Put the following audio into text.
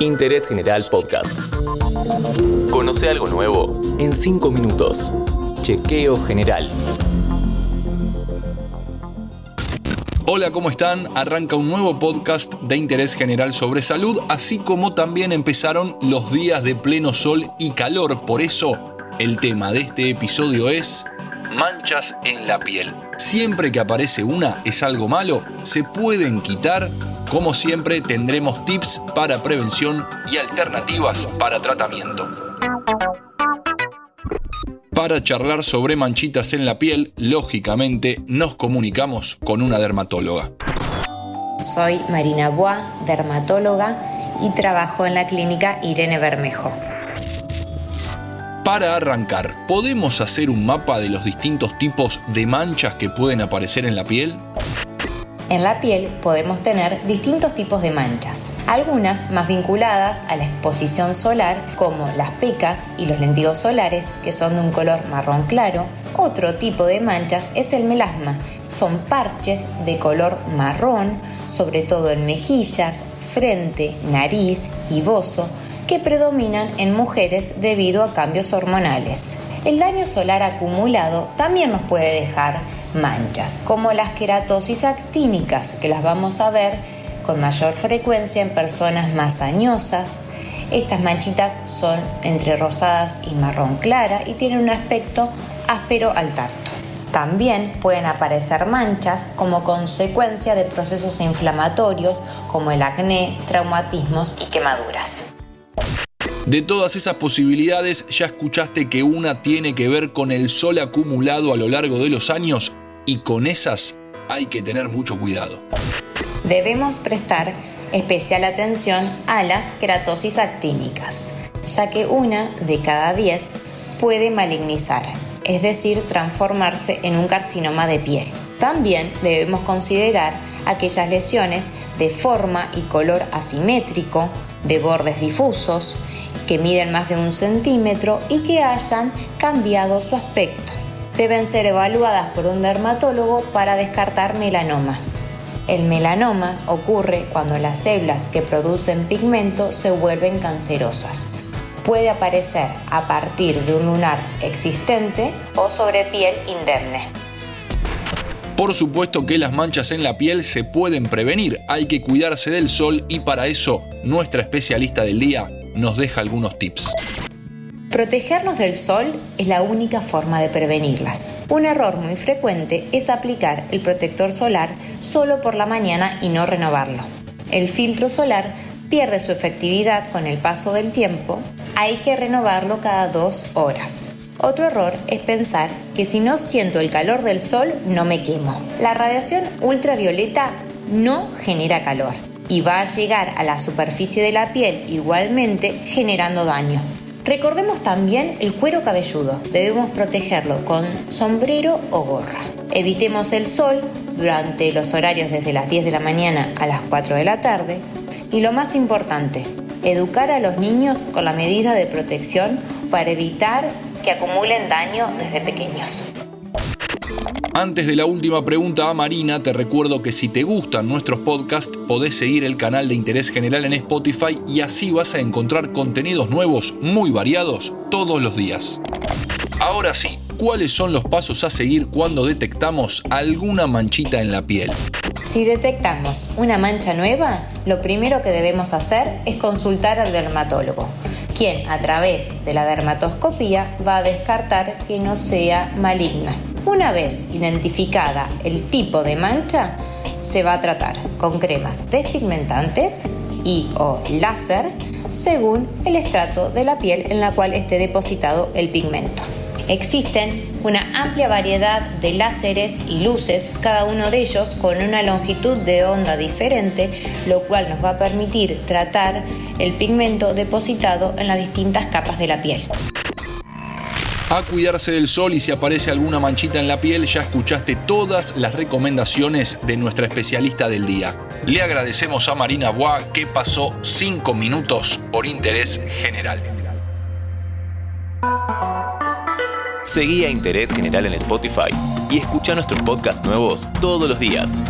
Interés General Podcast. Conoce algo nuevo en 5 minutos. Chequeo General. Hola, ¿cómo están? Arranca un nuevo podcast de interés general sobre salud, así como también empezaron los días de pleno sol y calor. Por eso, el tema de este episodio es manchas en la piel. Siempre que aparece una es algo malo, se pueden quitar. Como siempre tendremos tips para prevención y alternativas para tratamiento. Para charlar sobre manchitas en la piel, lógicamente nos comunicamos con una dermatóloga. Soy Marina Bois, dermatóloga y trabajo en la clínica Irene Bermejo. Para arrancar, ¿podemos hacer un mapa de los distintos tipos de manchas que pueden aparecer en la piel? En la piel podemos tener distintos tipos de manchas, algunas más vinculadas a la exposición solar como las pecas y los lentigos solares que son de un color marrón claro. Otro tipo de manchas es el melasma, son parches de color marrón, sobre todo en mejillas, frente, nariz y bozo, que predominan en mujeres debido a cambios hormonales. El daño solar acumulado también nos puede dejar manchas, como las queratosis actínicas, que las vamos a ver con mayor frecuencia en personas más añosas. Estas manchitas son entre rosadas y marrón clara y tienen un aspecto áspero al tacto. También pueden aparecer manchas como consecuencia de procesos inflamatorios como el acné, traumatismos y quemaduras. De todas esas posibilidades, ya escuchaste que una tiene que ver con el sol acumulado a lo largo de los años y con esas hay que tener mucho cuidado. Debemos prestar especial atención a las queratosis actínicas, ya que una de cada 10 puede malignizar, es decir, transformarse en un carcinoma de piel. También debemos considerar aquellas lesiones de forma y color asimétrico, de bordes difusos, que miden más de un centímetro y que hayan cambiado su aspecto. Deben ser evaluadas por un dermatólogo para descartar melanoma. El melanoma ocurre cuando las células que producen pigmento se vuelven cancerosas. Puede aparecer a partir de un lunar existente o sobre piel indemne. Por supuesto que las manchas en la piel se pueden prevenir, hay que cuidarse del sol y para eso nuestra especialista del día nos deja algunos tips. Protegernos del sol es la única forma de prevenirlas. Un error muy frecuente es aplicar el protector solar solo por la mañana y no renovarlo. El filtro solar pierde su efectividad con el paso del tiempo, hay que renovarlo cada dos horas. Otro error es pensar que si no siento el calor del sol no me quemo. La radiación ultravioleta no genera calor y va a llegar a la superficie de la piel igualmente generando daño. Recordemos también el cuero cabelludo. Debemos protegerlo con sombrero o gorra. Evitemos el sol durante los horarios desde las 10 de la mañana a las 4 de la tarde. Y lo más importante, educar a los niños con la medida de protección para evitar que acumulen daño desde pequeños. Antes de la última pregunta a Marina, te recuerdo que si te gustan nuestros podcasts, podés seguir el canal de Interés General en Spotify y así vas a encontrar contenidos nuevos muy variados todos los días. Ahora sí, ¿cuáles son los pasos a seguir cuando detectamos alguna manchita en la piel? Si detectamos una mancha nueva, lo primero que debemos hacer es consultar al dermatólogo, quien a través de la dermatoscopía va a descartar que no sea maligna. Una vez identificada el tipo de mancha, se va a tratar con cremas despigmentantes y o láser según el estrato de la piel en la cual esté depositado el pigmento. Existen una amplia variedad de láseres y luces, cada uno de ellos con una longitud de onda diferente, lo cual nos va a permitir tratar el pigmento depositado en las distintas capas de la piel a cuidarse del sol y si aparece alguna manchita en la piel, ya escuchaste todas las recomendaciones de nuestra especialista del día. Le agradecemos a Marina Bois que pasó 5 minutos por interés general. Seguí a Interés General en Spotify y escucha nuestros podcasts nuevos todos los días.